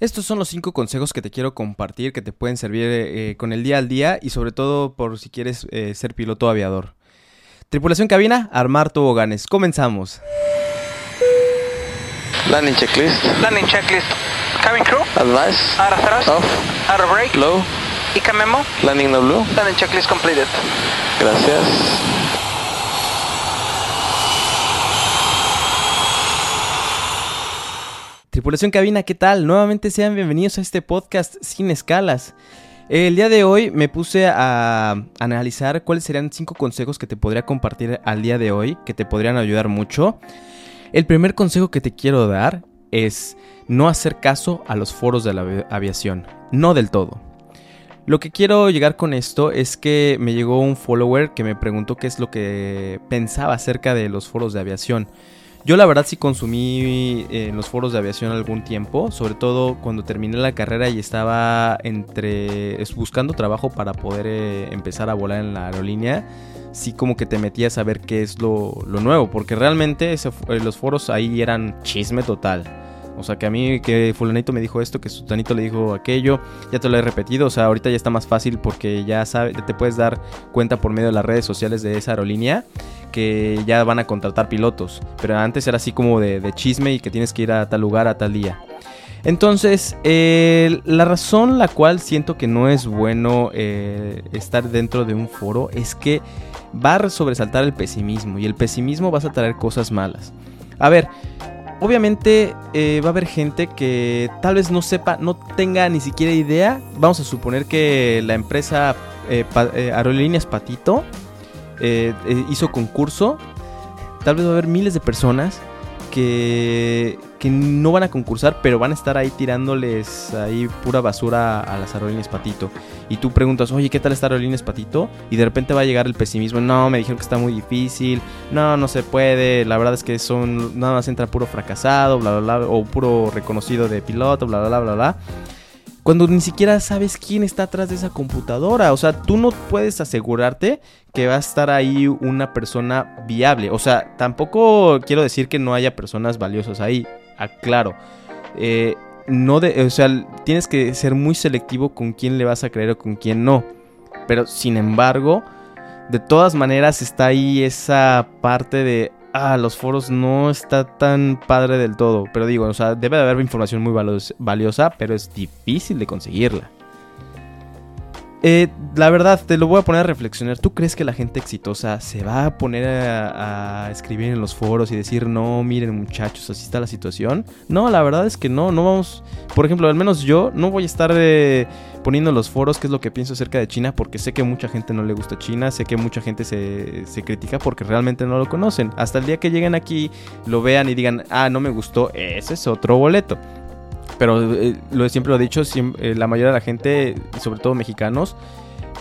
Estos son los cinco consejos que te quiero compartir que te pueden servir eh, con el día al día y sobre todo por si quieres eh, ser piloto aviador. Tripulación cabina, armar toboganes. Comenzamos. Landing checklist. Landing checklist. Cabin crew. Advice. Out of thrust. Off. Out of brake. Low. ICA memo. Landing no blue. Landing checklist completed. Gracias. Tripulación cabina, ¿qué tal? Nuevamente sean bienvenidos a este podcast sin escalas. El día de hoy me puse a analizar cuáles serían cinco consejos que te podría compartir al día de hoy, que te podrían ayudar mucho. El primer consejo que te quiero dar es no hacer caso a los foros de la aviación, no del todo. Lo que quiero llegar con esto es que me llegó un follower que me preguntó qué es lo que pensaba acerca de los foros de aviación. Yo la verdad sí consumí eh, en los foros de aviación algún tiempo, sobre todo cuando terminé la carrera y estaba entre buscando trabajo para poder eh, empezar a volar en la aerolínea. Sí como que te metías a ver qué es lo, lo nuevo, porque realmente eh, los foros ahí eran chisme total. O sea, que a mí, que fulanito me dijo esto, que sutanito le dijo aquello, ya te lo he repetido. O sea, ahorita ya está más fácil porque ya sabes, te puedes dar cuenta por medio de las redes sociales de esa aerolínea que ya van a contratar pilotos. Pero antes era así como de, chisme y que tienes que ir a tal lugar a tal día. Entonces, la razón la cual siento que no es bueno eh, estar dentro de un foro es que va a sobresaltar el pesimismo y el pesimismo va a traer cosas malas. A ver, obviamente eh, va a haber gente que tal vez no sepa, no tenga ni siquiera idea. Vamos a suponer que la empresa eh, Aerolíneas Patito eh, eh, hizo concurso, tal vez va a haber miles de personas que, que no van a concursar, pero van a estar ahí tirándoles ahí pura basura a las aerolíneas patito. Y tú preguntas, oye, ¿qué tal está aerolíneas patito? Y de repente va a llegar el pesimismo, no, me dijeron que está muy difícil, no, no se puede, la verdad es que son, nada más entra puro fracasado, bla, bla, o puro reconocido de piloto, bla, bla, bla, bla, bla cuando ni siquiera sabes quién está atrás de esa computadora. O sea, tú no puedes asegurarte que va a estar ahí una persona viable. O sea, tampoco quiero decir que no haya personas valiosas ahí. Aclaro. Eh, no de, o sea, tienes que ser muy selectivo con quién le vas a creer o con quién no. Pero sin embargo, de todas maneras está ahí esa parte de, ah, los foros no está tan padre del todo. Pero digo, o sea, debe de haber información muy valiosa, pero es difícil de conseguirla. Eh, la verdad, te lo voy a poner a reflexionar. ¿Tú crees que la gente exitosa se va a poner a, escribir en los foros y decir, no, miren muchachos, así está la situación? No, la verdad es que no, no vamos... Por ejemplo, al menos yo no voy a estar de poniendo en los foros qué es lo que pienso acerca de China, porque sé que mucha gente no le gusta China, sé que mucha gente se, se critica porque realmente no lo conocen. Hasta el día que lleguen aquí, lo vean y digan, ah, no me gustó, ese es otro boleto pero eh, lo siempre lo he dicho, eh, la mayoría de la gente, sobre todo mexicanos,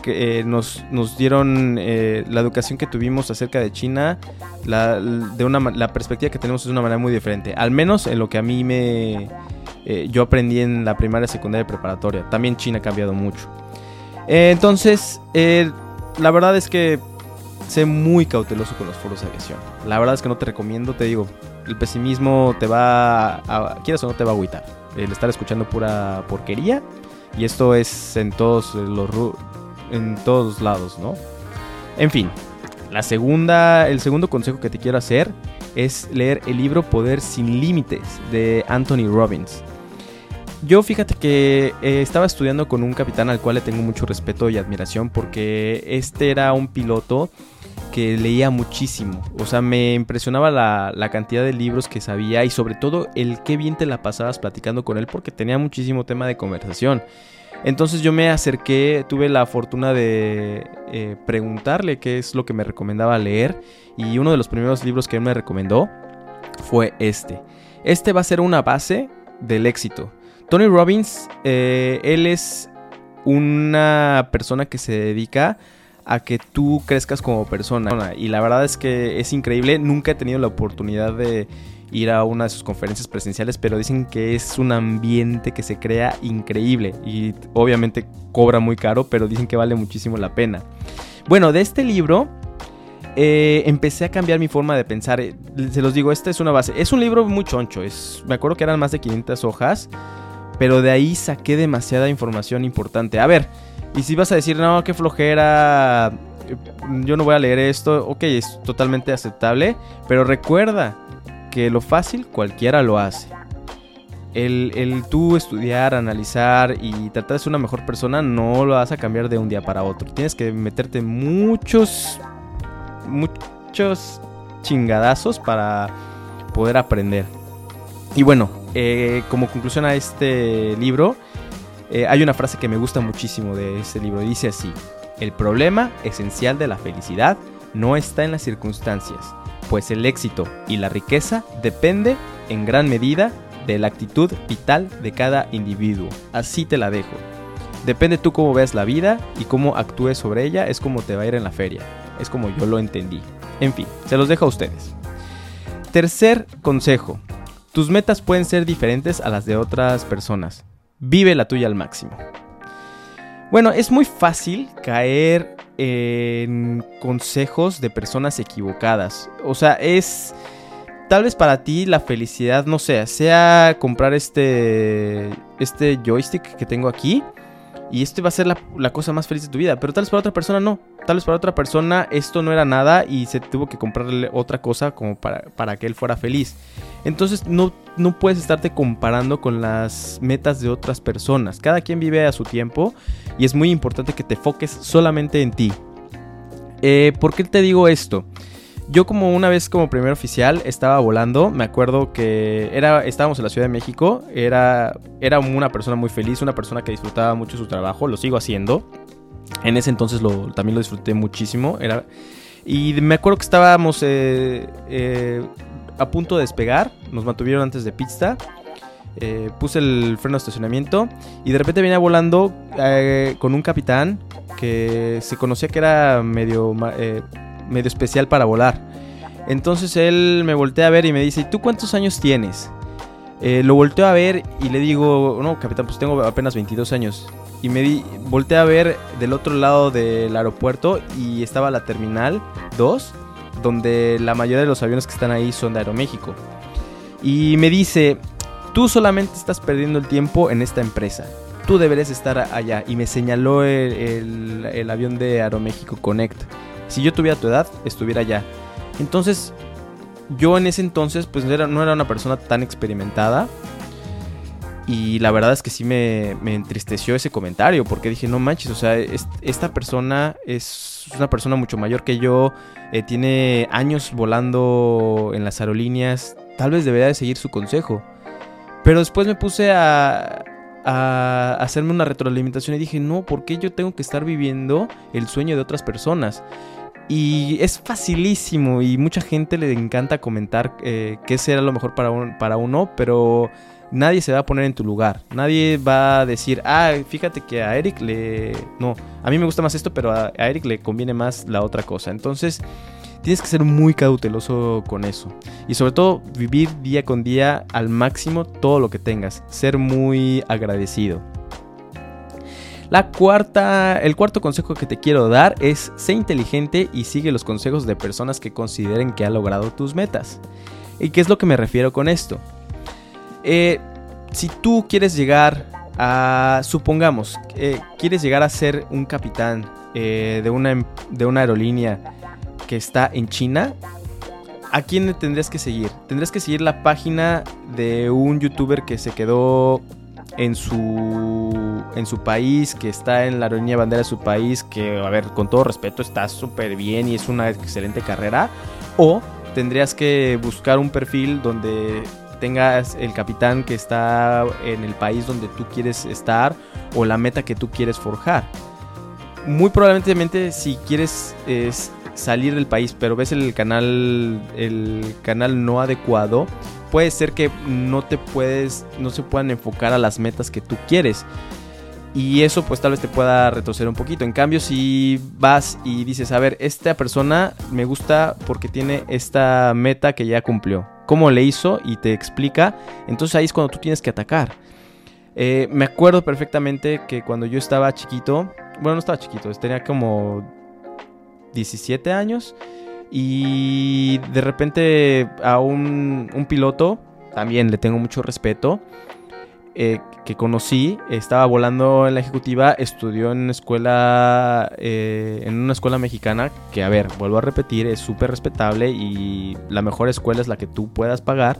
que eh, nos, nos, dieron la educación que tuvimos acerca de China, la, de una, la perspectiva que tenemos es de una manera muy diferente. Al menos en lo que a mí me... yo aprendí en la primaria, secundaria y preparatoria. También China ha cambiado mucho. entonces, la verdad es que sé muy cauteloso con los foros de aviación. La verdad es que no te recomiendo, te digo, el pesimismo te va a, quieras o no te va a agüitar el estar escuchando pura porquería. Y esto es en todos los en todos lados, ¿no? En fin, la segunda, el segundo consejo que te quiero hacer es leer el libro Poder sin Límites de Anthony Robbins. Yo fíjate que eh, estaba estudiando con un capitán al cual le tengo mucho respeto y admiración porque este era un piloto que leía muchísimo. O sea, me impresionaba la, cantidad de libros que sabía y sobre todo el qué bien te la pasabas platicando con él porque tenía muchísimo tema de conversación. Entonces yo me acerqué, tuve la fortuna de eh, preguntarle qué es lo que me recomendaba leer y uno de los primeros libros que él me recomendó fue este. Este va a ser una base del éxito. Tony Robbins, eh, él es una persona que se dedica a que tú crezcas como persona. Y la verdad es que es increíble. Nunca he tenido la oportunidad de ir a una de sus conferencias presenciales, pero dicen que es un ambiente que se crea increíble y obviamente cobra muy caro, pero dicen que vale muchísimo la pena. Bueno, de este libro eh, empecé a cambiar mi forma de pensar. Se los digo, esta es una base. Es un libro muy choncho. Es, me acuerdo que eran más de 500 hojas Pero de ahí saqué demasiada información importante. A ver, y si vas a decir, no, qué flojera, yo no voy a leer esto, ok, es totalmente aceptable, pero recuerda que lo fácil cualquiera lo hace. El, el, tú estudiar, analizar y tratar de ser una mejor persona no lo vas a cambiar de un día para otro. Tienes que meterte muchos, muchos chingadazos para poder aprender. Y bueno, eh, como conclusión a este libro, eh, hay una frase que me gusta muchísimo de este libro. Dice así, el problema esencial de la felicidad no está en las circunstancias, pues el éxito y la riqueza depende en gran medida de la actitud vital de cada individuo. Así te la dejo. Depende tú cómo ves la vida y cómo actúes sobre ella, es como te va a ir en la feria. Es como yo lo entendí. En fin, se los dejo a ustedes. Tercer consejo. Tus metas pueden ser diferentes a las de otras personas. Vive la tuya al máximo. Bueno, es muy fácil caer en consejos de personas equivocadas. O sea, es... Tal vez para ti la felicidad, no sea, sea comprar este, este joystick que tengo aquí y este va a ser la, cosa más feliz de tu vida. Pero tal vez para otra persona no. Tal vez para otra persona esto no era nada y se tuvo que comprarle otra cosa como para, para que él fuera feliz. Entonces no, no puedes estarte comparando con las metas de otras personas. Cada quien vive a su tiempo y es muy importante que te foques solamente en ti. Eh, ¿Por qué te digo esto? Yo como una vez como primer oficial estaba volando, me acuerdo que era, estábamos en la Ciudad de México, era, era una persona muy feliz, una persona que disfrutaba mucho su trabajo, lo sigo haciendo. En ese entonces lo, también lo disfruté muchísimo. Era, y me acuerdo que estábamos eh, eh, a punto de despegar, nos mantuvieron antes de pista. Eh, puse el freno de estacionamiento y de repente venía volando con un capitán que se conocía que era medio medio especial para volar. Entonces él me voltea a ver y me dice, ¿y tú cuántos años tienes? Eh, lo volteo a ver y le digo, no, capitán, pues tengo apenas 22 años. Y me di, a ver del otro lado del aeropuerto y estaba la terminal 2, donde la mayoría de los aviones que están ahí son de Aeroméxico. Y me dice, tú solamente estás perdiendo el tiempo en esta empresa. Tú deberías estar allá. Y me señaló el, el avión de Aeroméxico Connect. Si yo tuviera tu edad, estuviera allá. Entonces, yo en ese entonces, pues no era, una persona tan experimentada. Y la verdad es que sí me, entristeció ese comentario, porque dije, no manches, o sea, esta persona es una persona mucho mayor que yo, eh, tiene años volando en las aerolíneas, tal vez debería de seguir su consejo. Pero después me puse a, a hacerme una retroalimentación y dije, no, ¿por qué yo tengo que estar viviendo el sueño de otras personas? Y es facilísimo y mucha gente le encanta comentar eh, qué será lo mejor para, para uno, pero nadie se va a poner en tu lugar. Nadie va a decir, ah, fíjate que a Eric le... No, a mí me gusta más esto, pero a, a Eric le conviene más la otra cosa. Entonces, tienes que ser muy cauteloso con eso. Y sobre todo, vivir día con día al máximo todo lo que tengas. Ser muy agradecido. La cuarta, el cuarto consejo que te quiero dar es sé inteligente y sigue los consejos de personas que consideren que ha logrado tus metas. ¿Y qué es lo que me refiero con esto? Eh, si tú quieres llegar a, supongamos, eh, quieres llegar a ser un capitán eh, de, una, de una aerolínea que está en China, ¿a quién tendrías que seguir? Tendrías que seguir la página de un youtuber que se quedó en su, en su país, que está en la aerolínea bandera de su país, que, a ver, con todo respeto, está súper bien y es una excelente carrera. O tendrías que buscar un perfil donde tengas el capitán que está en el país donde tú quieres estar o la meta que tú quieres forjar. Muy probablemente si quieres salir del país, pero ves el canal el canal no adecuado, puede ser que no te puedes, no se puedan enfocar a las metas que tú quieres. Y eso pues tal vez te pueda retroceder un poquito. En cambio, si vas y dices, a ver, esta persona me gusta porque tiene esta meta que ya cumplió. ¿Cómo le hizo? Y te explica. Entonces ahí es cuando tú tienes que atacar. Eh, me acuerdo perfectamente que cuando yo estaba chiquito, bueno, no estaba chiquito, tenía como 17 años. Y de repente a un, piloto, también le tengo mucho respeto, eh, que conocí estaba volando en la ejecutiva, estudió en una escuela, eh, en una escuela mexicana, que a ver, vuelvo a repetir, es súper respetable y la mejor escuela es la que tú puedas pagar.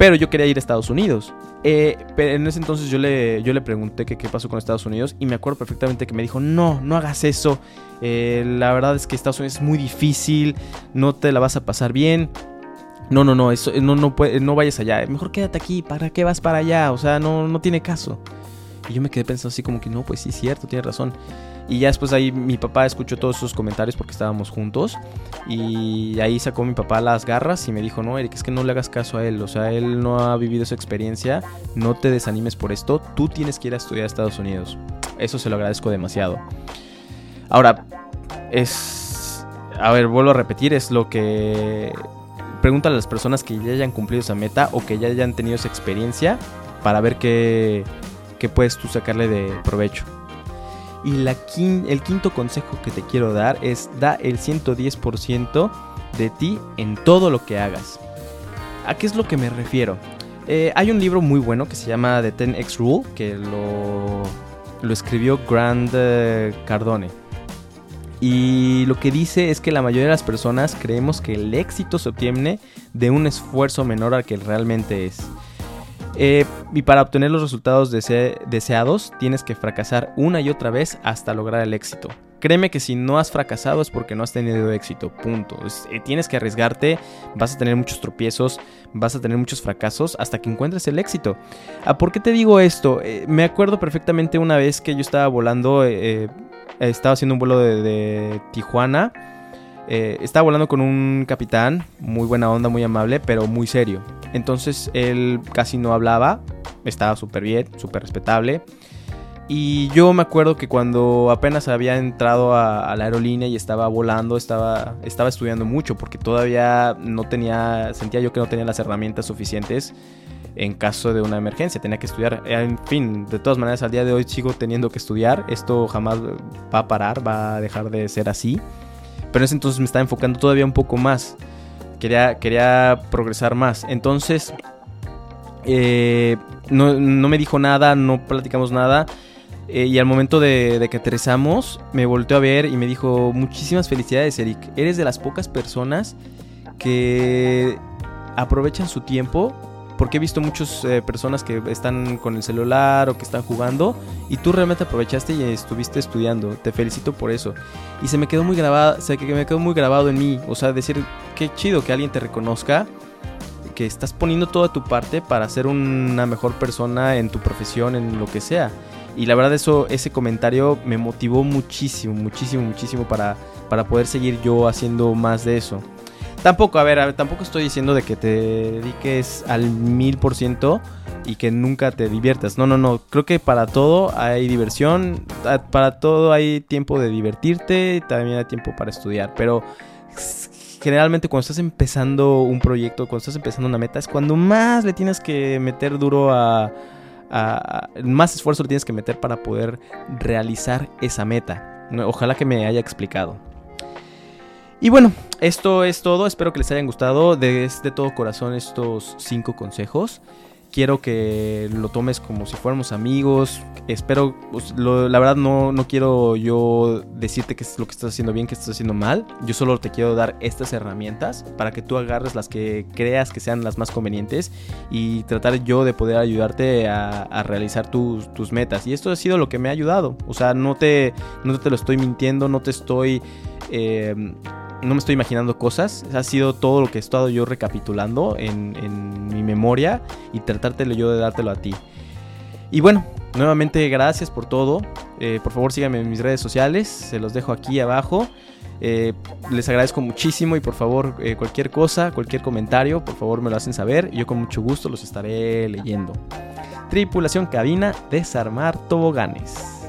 Pero yo quería ir a Estados Unidos. Eh, pero en ese entonces yo le, yo le pregunté que qué pasó con Estados Unidos y me acuerdo perfectamente que me dijo, no, no hagas eso. Eh, la verdad es que Estados Unidos es muy difícil, no te la vas a pasar bien. No, no, no, eso, no, no, puede, no vayas allá. Mejor quédate aquí, ¿para qué vas para allá? O sea, no, no tiene caso. Y yo me quedé pensando así como que no, pues sí, cierto, tiene razón. Y ya después ahí mi papá escuchó todos esos comentarios porque estábamos juntos. Y ahí sacó mi papá las garras y me dijo, no, Eric, es que no le hagas caso a él. O sea, él no ha vivido esa experiencia. No te desanimes por esto. Tú tienes que ir a estudiar a Estados Unidos. Eso se lo agradezco demasiado. Ahora, es... A ver, vuelvo a repetir, es lo que... Pregúntale a las personas que ya hayan cumplido esa meta o que ya hayan tenido esa experiencia para ver qué, qué puedes tú sacarle de provecho. Y el quinto consejo que te quiero dar es da el 110% de ti en todo lo que hagas. ¿A qué es lo que me refiero? Eh, hay un libro muy bueno que se llama The 10X Rule, que lo, lo escribió Grant eh, Cardone. Y lo que dice es que la mayoría de las personas creemos que el éxito se obtiene de un esfuerzo menor al que realmente es. Eh, y para obtener los resultados deseados tienes que fracasar una y otra vez hasta lograr el éxito. Créeme que si no has fracasado es porque no has tenido éxito, punto. Eh, tienes que arriesgarte, vas a tener muchos tropiezos, vas a tener muchos fracasos hasta que encuentres el éxito. Ah, ¿Por qué te digo esto? Eh, me acuerdo perfectamente una vez que yo estaba volando, estaba haciendo un vuelo de Tijuana estaba volando con un capitán, muy buena onda, muy amable, pero muy serio. Entonces él casi no hablaba, estaba súper bien, súper respetable. Y yo me acuerdo que cuando apenas había entrado a, la aerolínea y estaba volando, estaba, estaba estudiando mucho porque todavía no tenía, sentía yo que no tenía las herramientas suficientes en caso de una emergencia. Tenía que estudiar. En fin, de todas maneras, al día de hoy sigo teniendo que estudiar. Esto jamás va a parar, va a dejar de ser así. Pero en ese entonces me estaba enfocando todavía un poco más. Quería, quería progresar más. Entonces, eh, no, me dijo nada, no platicamos nada. Eh, y al momento de, de, que aterrizamos, me volteó a ver y me dijo, muchísimas felicidades, Eric. Eres de las pocas personas que aprovechan su tiempo porque he visto muchas eh, personas que están con el celular o que están jugando y tú realmente aprovechaste y estuviste estudiando. Te felicito por eso. Y se me quedó muy grabado, se me quedó muy grabado en mí, o sea, decir qué chido que alguien te reconozca que estás poniendo toda tu parte para ser una mejor persona en tu profesión, en lo que sea. Y la verdad eso ese comentario me motivó muchísimo, muchísimo, muchísimo para para poder seguir yo haciendo más de eso. Tampoco, a ver, tampoco estoy diciendo de que te dediques al mil por ciento y que nunca te diviertas. No, no, no. Creo que para todo hay diversión, para todo hay tiempo de divertirte, también hay tiempo para estudiar. Pero generalmente cuando estás empezando un proyecto, cuando estás empezando una meta, es cuando más le tienes que meter duro a, más esfuerzo le tienes que meter para poder realizar esa meta. Ojalá que me haya explicado. Y bueno, esto es todo. Espero que les hayan gustado de, de todo corazón estos cinco consejos. Quiero que lo tomes como si fuéramos amigos. Espero, pues, la verdad no, no quiero yo decirte que es lo que estás haciendo bien, que estás haciendo mal. Yo solo te quiero dar estas herramientas para que tú agarres las que creas que sean las más convenientes y tratar yo de poder ayudarte a, realizar tus, tus, metas. Y esto ha sido lo que me ha ayudado. O sea, no te, no te lo estoy mintiendo, no te estoy... Eh, no me estoy imaginando cosas. Ha sido todo lo que he estado yo recapitulando en, mi memoria y tratártelo yo de dártelo a ti. Y bueno, nuevamente gracias por todo. Eh, por favor síganme en mis redes sociales. Se los dejo aquí abajo. Eh, les agradezco muchísimo y por favor eh, cualquier cosa, cualquier comentario, por favor me lo hacen saber. Yo con mucho gusto los estaré leyendo. Tripulación cabina, desarmar toboganes.